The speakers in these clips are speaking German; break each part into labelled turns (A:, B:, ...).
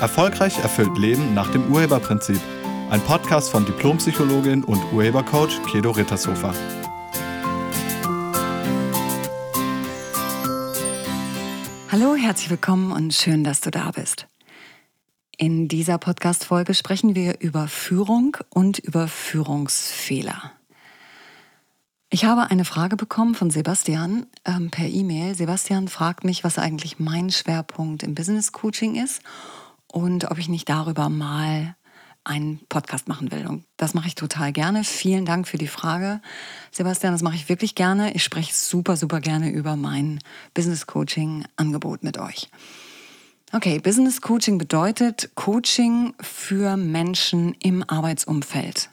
A: Erfolgreich erfüllt Leben nach dem Urheberprinzip. Ein Podcast von Diplompsychologin und Urhebercoach Kedo Rittershofer.
B: Hallo, herzlich willkommen und schön, dass du da bist. In dieser Podcast-Folge sprechen wir über Führung und über Führungsfehler. Ich habe eine Frage bekommen von Sebastian ähm, per E-Mail. Sebastian fragt mich, was eigentlich mein Schwerpunkt im Business Coaching ist und ob ich nicht darüber mal einen Podcast machen will. Und das mache ich total gerne. Vielen Dank für die Frage, Sebastian. Das mache ich wirklich gerne. Ich spreche super, super gerne über mein Business Coaching Angebot mit euch. Okay, Business Coaching bedeutet Coaching für Menschen im Arbeitsumfeld.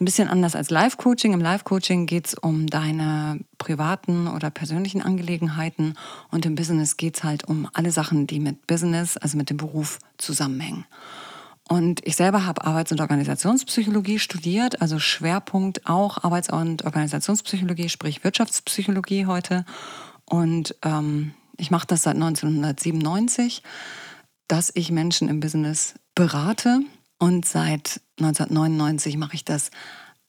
B: Ein bisschen anders als Live-Coaching. Im Live-Coaching geht es um deine privaten oder persönlichen Angelegenheiten und im Business geht es halt um alle Sachen, die mit Business, also mit dem Beruf zusammenhängen. Und ich selber habe Arbeits- und Organisationspsychologie studiert, also Schwerpunkt auch Arbeits- und Organisationspsychologie, sprich Wirtschaftspsychologie heute. Und ähm, ich mache das seit 1997, dass ich Menschen im Business berate und seit 1999 mache ich das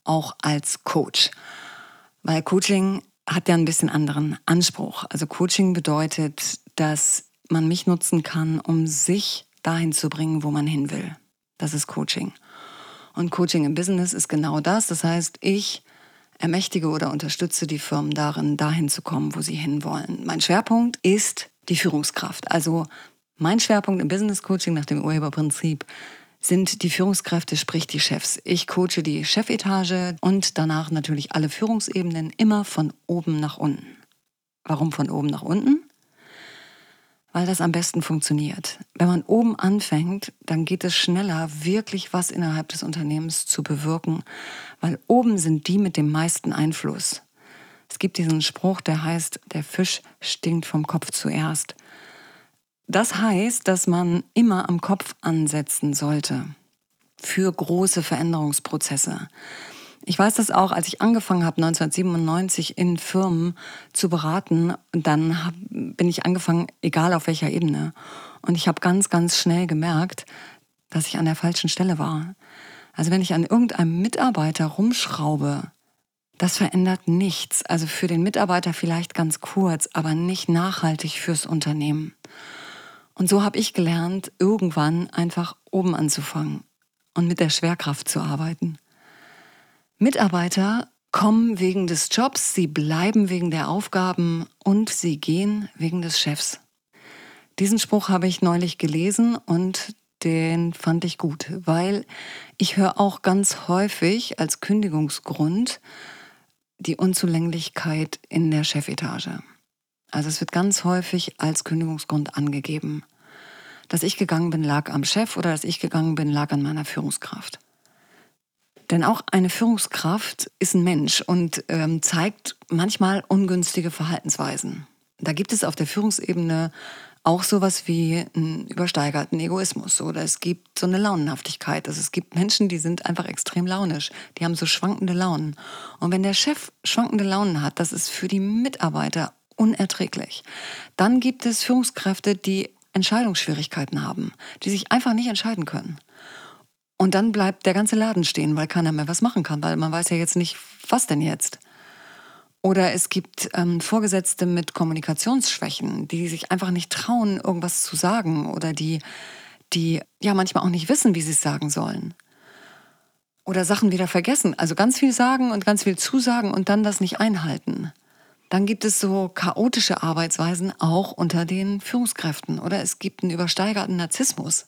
B: auch als Coach. Weil Coaching hat ja ein bisschen anderen Anspruch. Also Coaching bedeutet, dass man mich nutzen kann, um sich dahin zu bringen, wo man hin will. Das ist Coaching. Und Coaching im Business ist genau das. Das heißt, ich ermächtige oder unterstütze die Firmen darin, dahin zu kommen, wo sie hinwollen. Mein Schwerpunkt ist die Führungskraft. Also mein Schwerpunkt im Business Coaching nach dem Urheberprinzip sind die Führungskräfte, sprich die Chefs. Ich coache die Chefetage und danach natürlich alle Führungsebenen immer von oben nach unten. Warum von oben nach unten? Weil das am besten funktioniert. Wenn man oben anfängt, dann geht es schneller, wirklich was innerhalb des Unternehmens zu bewirken, weil oben sind die mit dem meisten Einfluss. Es gibt diesen Spruch, der heißt, der Fisch stinkt vom Kopf zuerst. Das heißt, dass man immer am Kopf ansetzen sollte für große Veränderungsprozesse. Ich weiß das auch, als ich angefangen habe, 1997 in Firmen zu beraten, dann hab, bin ich angefangen, egal auf welcher Ebene. Und ich habe ganz, ganz schnell gemerkt, dass ich an der falschen Stelle war. Also wenn ich an irgendeinem Mitarbeiter rumschraube, das verändert nichts. Also für den Mitarbeiter vielleicht ganz kurz, aber nicht nachhaltig fürs Unternehmen. Und so habe ich gelernt, irgendwann einfach oben anzufangen und mit der Schwerkraft zu arbeiten. Mitarbeiter kommen wegen des Jobs, sie bleiben wegen der Aufgaben und sie gehen wegen des Chefs. Diesen Spruch habe ich neulich gelesen und den fand ich gut, weil ich höre auch ganz häufig als Kündigungsgrund die Unzulänglichkeit in der Chefetage. Also es wird ganz häufig als Kündigungsgrund angegeben. Dass ich gegangen bin, lag am Chef oder dass ich gegangen bin, lag an meiner Führungskraft. Denn auch eine Führungskraft ist ein Mensch und ähm, zeigt manchmal ungünstige Verhaltensweisen. Da gibt es auf der Führungsebene auch sowas wie einen übersteigerten Egoismus oder es gibt so eine Launenhaftigkeit. Also es gibt Menschen, die sind einfach extrem launisch, die haben so schwankende Launen. Und wenn der Chef schwankende Launen hat, das ist für die Mitarbeiter unerträglich. Dann gibt es Führungskräfte, die Entscheidungsschwierigkeiten haben, die sich einfach nicht entscheiden können. Und dann bleibt der ganze Laden stehen, weil keiner mehr was machen kann, weil man weiß ja jetzt nicht, was denn jetzt. Oder es gibt ähm, Vorgesetzte mit Kommunikationsschwächen, die sich einfach nicht trauen, irgendwas zu sagen oder die, die ja manchmal auch nicht wissen, wie sie es sagen sollen. Oder Sachen wieder vergessen. Also ganz viel sagen und ganz viel zusagen und dann das nicht einhalten. Dann gibt es so chaotische Arbeitsweisen auch unter den Führungskräften oder es gibt einen übersteigerten Narzissmus.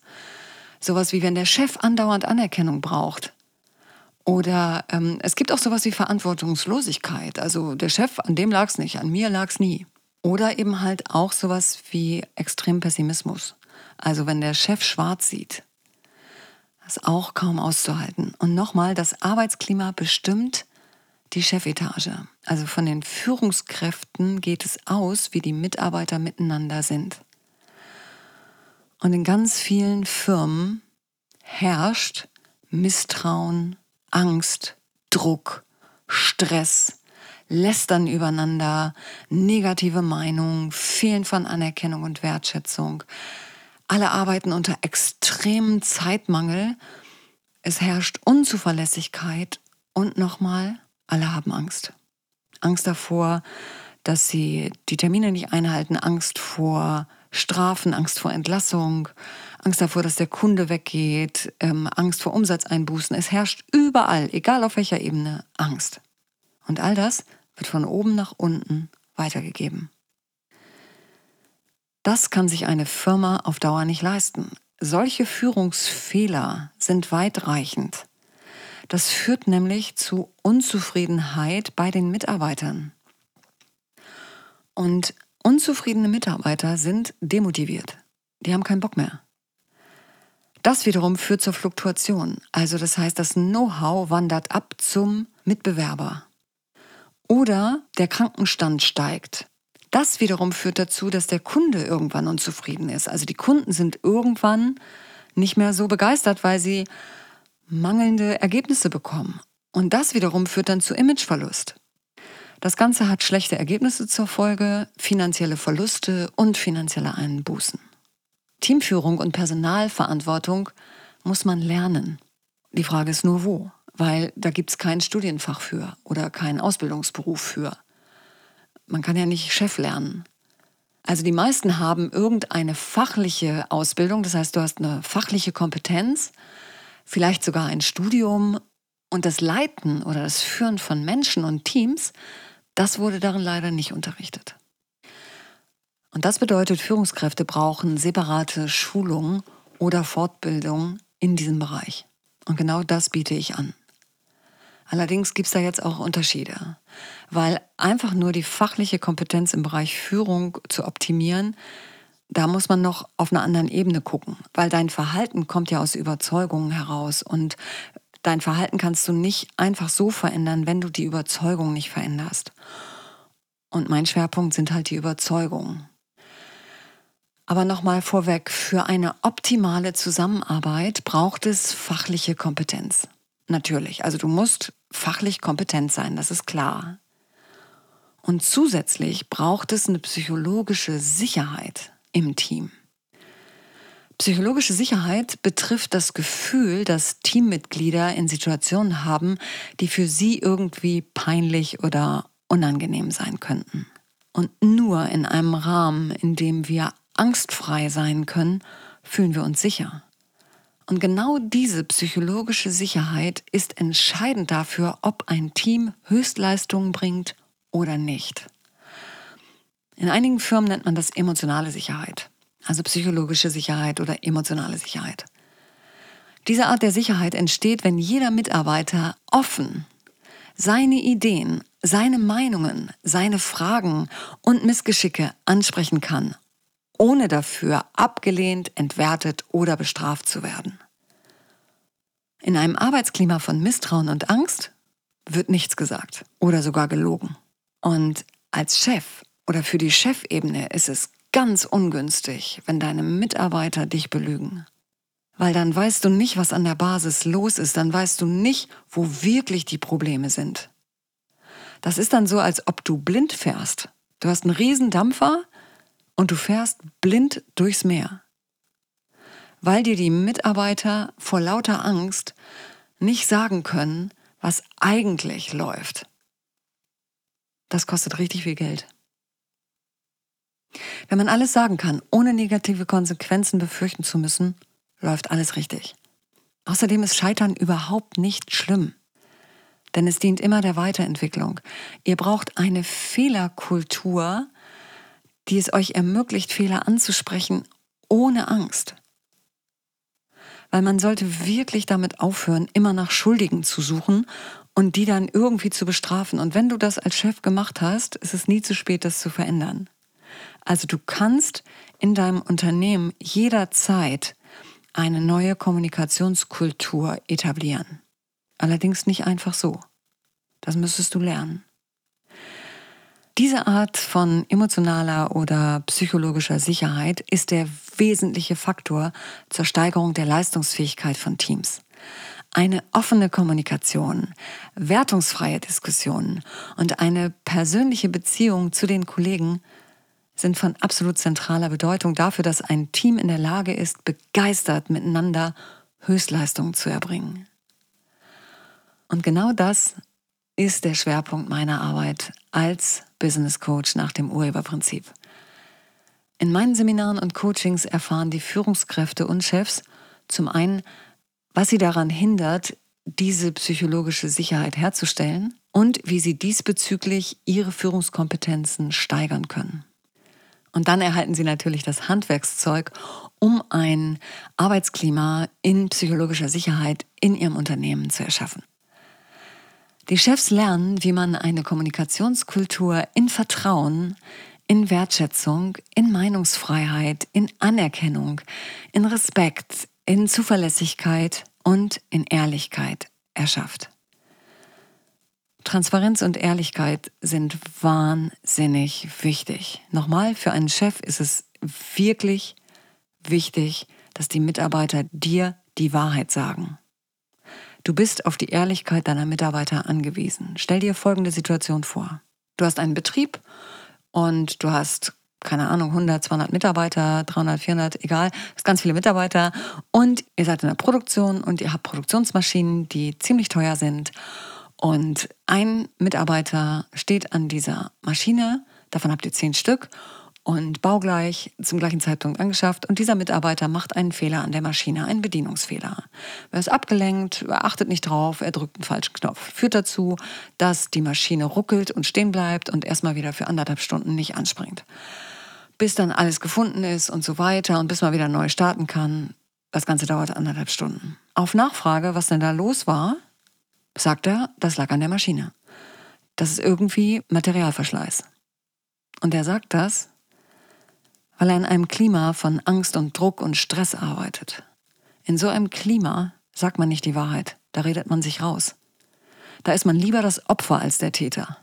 B: Sowas wie wenn der Chef andauernd Anerkennung braucht. Oder ähm, es gibt auch sowas wie Verantwortungslosigkeit. Also der Chef, an dem lag es nicht, an mir lag es nie. Oder eben halt auch sowas wie extrem Pessimismus. Also wenn der Chef schwarz sieht, das ist auch kaum auszuhalten. Und nochmal, das Arbeitsklima bestimmt die Chefetage. Also von den Führungskräften geht es aus, wie die Mitarbeiter miteinander sind. Und in ganz vielen Firmen herrscht Misstrauen, Angst, Druck, Stress, Lästern übereinander, negative Meinungen, Fehlen von Anerkennung und Wertschätzung. Alle arbeiten unter extremem Zeitmangel. Es herrscht Unzuverlässigkeit und nochmal, alle haben Angst. Angst davor, dass sie die Termine nicht einhalten, Angst vor Strafen, Angst vor Entlassung, Angst davor, dass der Kunde weggeht, ähm, Angst vor Umsatzeinbußen. Es herrscht überall, egal auf welcher Ebene, Angst. Und all das wird von oben nach unten weitergegeben. Das kann sich eine Firma auf Dauer nicht leisten. Solche Führungsfehler sind weitreichend. Das führt nämlich zu Unzufriedenheit bei den Mitarbeitern. Und unzufriedene Mitarbeiter sind demotiviert. Die haben keinen Bock mehr. Das wiederum führt zur Fluktuation. Also das heißt, das Know-how wandert ab zum Mitbewerber. Oder der Krankenstand steigt. Das wiederum führt dazu, dass der Kunde irgendwann unzufrieden ist. Also die Kunden sind irgendwann nicht mehr so begeistert, weil sie mangelnde Ergebnisse bekommen. Und das wiederum führt dann zu Imageverlust. Das Ganze hat schlechte Ergebnisse zur Folge, finanzielle Verluste und finanzielle Einbußen. Teamführung und Personalverantwortung muss man lernen. Die Frage ist nur wo, weil da gibt es kein Studienfach für oder keinen Ausbildungsberuf für. Man kann ja nicht Chef lernen. Also die meisten haben irgendeine fachliche Ausbildung, das heißt, du hast eine fachliche Kompetenz, vielleicht sogar ein Studium und das Leiten oder das Führen von Menschen und Teams, das wurde darin leider nicht unterrichtet. Und das bedeutet, Führungskräfte brauchen separate Schulungen oder Fortbildung in diesem Bereich. Und genau das biete ich an. Allerdings gibt es da jetzt auch Unterschiede, weil einfach nur die fachliche Kompetenz im Bereich Führung zu optimieren, da muss man noch auf einer anderen Ebene gucken, weil dein Verhalten kommt ja aus Überzeugungen heraus und dein Verhalten kannst du nicht einfach so verändern, wenn du die Überzeugung nicht veränderst. Und mein Schwerpunkt sind halt die Überzeugungen. Aber nochmal vorweg, für eine optimale Zusammenarbeit braucht es fachliche Kompetenz. Natürlich, also du musst fachlich kompetent sein, das ist klar. Und zusätzlich braucht es eine psychologische Sicherheit im Team. Psychologische Sicherheit betrifft das Gefühl, dass Teammitglieder in Situationen haben, die für sie irgendwie peinlich oder unangenehm sein könnten. Und nur in einem Rahmen, in dem wir angstfrei sein können, fühlen wir uns sicher. Und genau diese psychologische Sicherheit ist entscheidend dafür, ob ein Team Höchstleistungen bringt oder nicht. In einigen Firmen nennt man das emotionale Sicherheit, also psychologische Sicherheit oder emotionale Sicherheit. Diese Art der Sicherheit entsteht, wenn jeder Mitarbeiter offen seine Ideen, seine Meinungen, seine Fragen und Missgeschicke ansprechen kann ohne dafür abgelehnt, entwertet oder bestraft zu werden. In einem Arbeitsklima von Misstrauen und Angst wird nichts gesagt oder sogar gelogen. Und als Chef oder für die Chefebene ist es ganz ungünstig, wenn deine Mitarbeiter dich belügen. Weil dann weißt du nicht, was an der Basis los ist, dann weißt du nicht, wo wirklich die Probleme sind. Das ist dann so, als ob du blind fährst. Du hast einen riesen Dampfer, und du fährst blind durchs Meer, weil dir die Mitarbeiter vor lauter Angst nicht sagen können, was eigentlich läuft. Das kostet richtig viel Geld. Wenn man alles sagen kann, ohne negative Konsequenzen befürchten zu müssen, läuft alles richtig. Außerdem ist Scheitern überhaupt nicht schlimm, denn es dient immer der Weiterentwicklung. Ihr braucht eine Fehlerkultur, die es euch ermöglicht, Fehler anzusprechen ohne Angst. Weil man sollte wirklich damit aufhören, immer nach Schuldigen zu suchen und die dann irgendwie zu bestrafen. Und wenn du das als Chef gemacht hast, ist es nie zu spät, das zu verändern. Also du kannst in deinem Unternehmen jederzeit eine neue Kommunikationskultur etablieren. Allerdings nicht einfach so. Das müsstest du lernen. Diese Art von emotionaler oder psychologischer Sicherheit ist der wesentliche Faktor zur Steigerung der Leistungsfähigkeit von Teams. Eine offene Kommunikation, wertungsfreie Diskussionen und eine persönliche Beziehung zu den Kollegen sind von absolut zentraler Bedeutung dafür, dass ein Team in der Lage ist, begeistert miteinander Höchstleistungen zu erbringen. Und genau das ist der Schwerpunkt meiner Arbeit als Business Coach nach dem Urheberprinzip. In meinen Seminaren und Coachings erfahren die Führungskräfte und Chefs zum einen, was sie daran hindert, diese psychologische Sicherheit herzustellen und wie sie diesbezüglich ihre Führungskompetenzen steigern können. Und dann erhalten sie natürlich das Handwerkszeug, um ein Arbeitsklima in psychologischer Sicherheit in ihrem Unternehmen zu erschaffen. Die Chefs lernen, wie man eine Kommunikationskultur in Vertrauen, in Wertschätzung, in Meinungsfreiheit, in Anerkennung, in Respekt, in Zuverlässigkeit und in Ehrlichkeit erschafft. Transparenz und Ehrlichkeit sind wahnsinnig wichtig. Nochmal, für einen Chef ist es wirklich wichtig, dass die Mitarbeiter dir die Wahrheit sagen. Du bist auf die Ehrlichkeit deiner Mitarbeiter angewiesen. Stell dir folgende Situation vor. Du hast einen Betrieb und du hast keine Ahnung, 100, 200 Mitarbeiter, 300, 400, egal, hast ganz viele Mitarbeiter und ihr seid in der Produktion und ihr habt Produktionsmaschinen, die ziemlich teuer sind und ein Mitarbeiter steht an dieser Maschine, davon habt ihr zehn Stück und baugleich zum gleichen Zeitpunkt angeschafft. Und dieser Mitarbeiter macht einen Fehler an der Maschine, einen Bedienungsfehler. Er ist abgelenkt, er achtet nicht drauf, er drückt einen falschen Knopf. Führt dazu, dass die Maschine ruckelt und stehen bleibt und erstmal wieder für anderthalb Stunden nicht anspringt. Bis dann alles gefunden ist und so weiter und bis man wieder neu starten kann. Das Ganze dauert anderthalb Stunden. Auf Nachfrage, was denn da los war, sagt er, das lag an der Maschine. Das ist irgendwie Materialverschleiß. Und er sagt das, weil er in einem Klima von Angst und Druck und Stress arbeitet. In so einem Klima sagt man nicht die Wahrheit, da redet man sich raus. Da ist man lieber das Opfer als der Täter.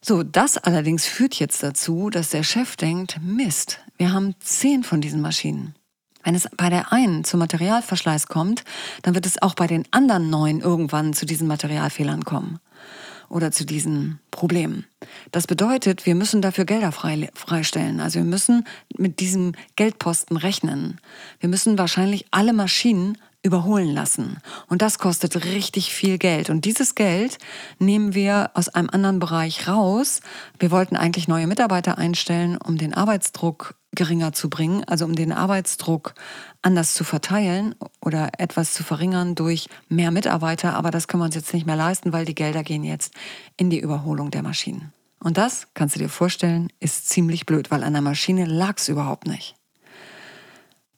B: So, das allerdings führt jetzt dazu, dass der Chef denkt, Mist, wir haben zehn von diesen Maschinen. Wenn es bei der einen zu Materialverschleiß kommt, dann wird es auch bei den anderen neun irgendwann zu diesen Materialfehlern kommen oder zu diesen Problemen. Das bedeutet, wir müssen dafür Gelder frei, freistellen. Also wir müssen mit diesem Geldposten rechnen. Wir müssen wahrscheinlich alle Maschinen überholen lassen. Und das kostet richtig viel Geld. Und dieses Geld nehmen wir aus einem anderen Bereich raus. Wir wollten eigentlich neue Mitarbeiter einstellen, um den Arbeitsdruck geringer zu bringen, also um den Arbeitsdruck anders zu verteilen oder etwas zu verringern durch mehr Mitarbeiter. Aber das können wir uns jetzt nicht mehr leisten, weil die Gelder gehen jetzt in die Überholung der Maschinen. Und das, kannst du dir vorstellen, ist ziemlich blöd, weil an der Maschine lag es überhaupt nicht.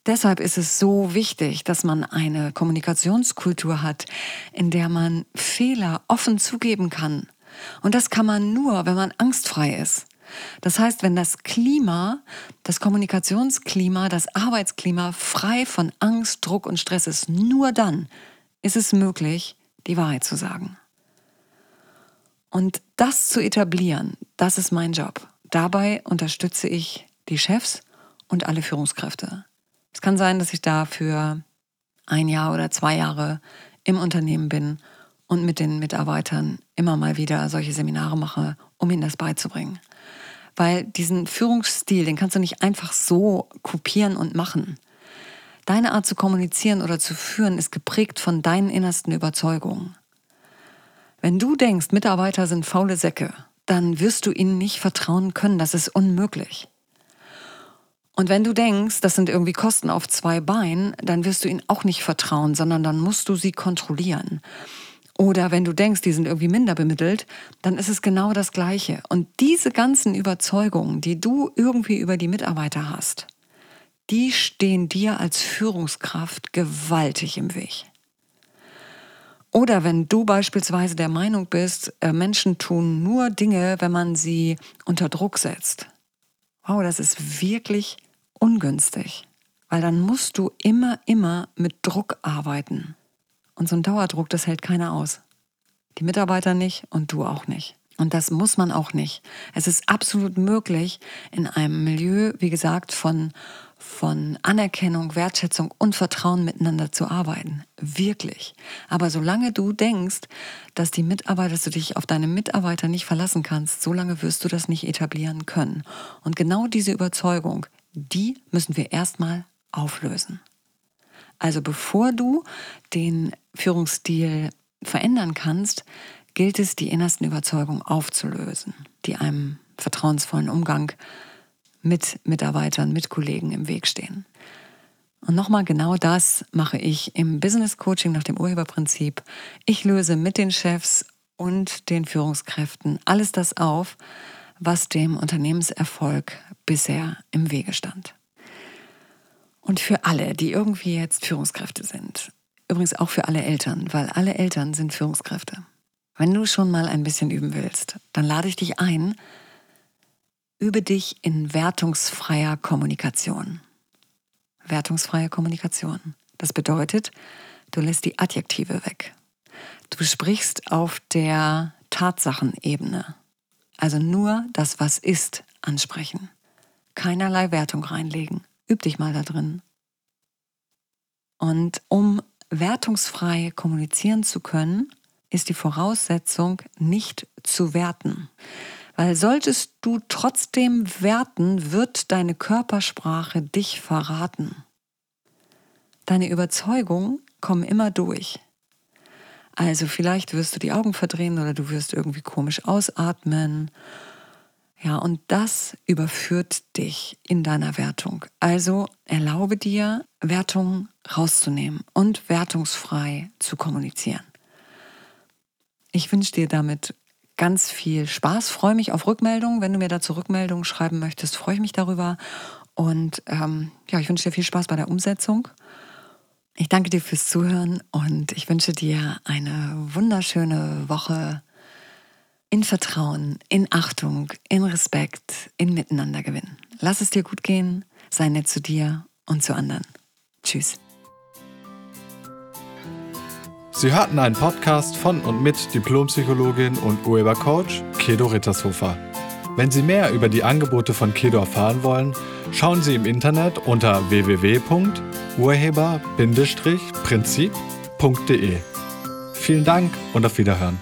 B: Deshalb ist es so wichtig, dass man eine Kommunikationskultur hat, in der man Fehler offen zugeben kann. Und das kann man nur, wenn man angstfrei ist. Das heißt, wenn das Klima, das Kommunikationsklima, das Arbeitsklima frei von Angst, Druck und Stress ist, nur dann ist es möglich, die Wahrheit zu sagen. Und das zu etablieren, das ist mein Job. Dabei unterstütze ich die Chefs und alle Führungskräfte. Es kann sein, dass ich da für ein Jahr oder zwei Jahre im Unternehmen bin und mit den Mitarbeitern immer mal wieder solche Seminare mache, um ihnen das beizubringen. Weil diesen Führungsstil, den kannst du nicht einfach so kopieren und machen. Deine Art zu kommunizieren oder zu führen ist geprägt von deinen innersten Überzeugungen. Wenn du denkst, Mitarbeiter sind faule Säcke, dann wirst du ihnen nicht vertrauen können. Das ist unmöglich. Und wenn du denkst, das sind irgendwie Kosten auf zwei Beinen, dann wirst du ihnen auch nicht vertrauen, sondern dann musst du sie kontrollieren. Oder wenn du denkst, die sind irgendwie minder bemittelt, dann ist es genau das Gleiche. Und diese ganzen Überzeugungen, die du irgendwie über die Mitarbeiter hast, die stehen dir als Führungskraft gewaltig im Weg. Oder wenn du beispielsweise der Meinung bist, äh, Menschen tun nur Dinge, wenn man sie unter Druck setzt. Wow, das ist wirklich ungünstig, weil dann musst du immer, immer mit Druck arbeiten. Und so ein Dauerdruck, das hält keiner aus. Die Mitarbeiter nicht und du auch nicht. Und das muss man auch nicht. Es ist absolut möglich, in einem Milieu, wie gesagt, von von Anerkennung, Wertschätzung und Vertrauen miteinander zu arbeiten. Wirklich. Aber solange du denkst, dass die Mitarbeiter, dass du dich auf deine Mitarbeiter nicht verlassen kannst, solange wirst du das nicht etablieren können. Und genau diese Überzeugung, die müssen wir erstmal auflösen. Also bevor du den Führungsstil verändern kannst, gilt es, die innersten Überzeugungen aufzulösen, die einem vertrauensvollen Umgang mit Mitarbeitern, mit Kollegen im Weg stehen. Und nochmal genau das mache ich im Business Coaching nach dem Urheberprinzip. Ich löse mit den Chefs und den Führungskräften alles das auf, was dem Unternehmenserfolg bisher im Wege stand. Und für alle, die irgendwie jetzt Führungskräfte sind, übrigens auch für alle Eltern, weil alle Eltern sind Führungskräfte. Wenn du schon mal ein bisschen üben willst, dann lade ich dich ein, Übe dich in wertungsfreier Kommunikation. Wertungsfreie Kommunikation. Das bedeutet, du lässt die Adjektive weg. Du sprichst auf der Tatsachenebene. Also nur das, was ist, ansprechen. Keinerlei Wertung reinlegen. Üb dich mal da drin. Und um wertungsfrei kommunizieren zu können, ist die Voraussetzung, nicht zu werten. Weil solltest du trotzdem werten, wird deine Körpersprache dich verraten. Deine Überzeugungen kommen immer durch. Also vielleicht wirst du die Augen verdrehen oder du wirst irgendwie komisch ausatmen. Ja, und das überführt dich in deiner Wertung. Also erlaube dir, Wertung rauszunehmen und wertungsfrei zu kommunizieren. Ich wünsche dir damit ganz viel Spaß. Freue mich auf Rückmeldungen. Wenn du mir dazu Rückmeldungen schreiben möchtest, freue ich mich darüber. Und ähm, ja, ich wünsche dir viel Spaß bei der Umsetzung. Ich danke dir fürs Zuhören und ich wünsche dir eine wunderschöne Woche in Vertrauen, in Achtung, in Respekt, in Miteinandergewinn. Lass es dir gut gehen, sei nett zu dir und zu anderen. Tschüss.
A: Sie hörten einen Podcast von und mit Diplompsychologin und Urhebercoach Kedo Rittershofer. Wenn Sie mehr über die Angebote von Kedo erfahren wollen, schauen Sie im Internet unter www.urheber-prinzip.de. Vielen Dank und auf Wiederhören.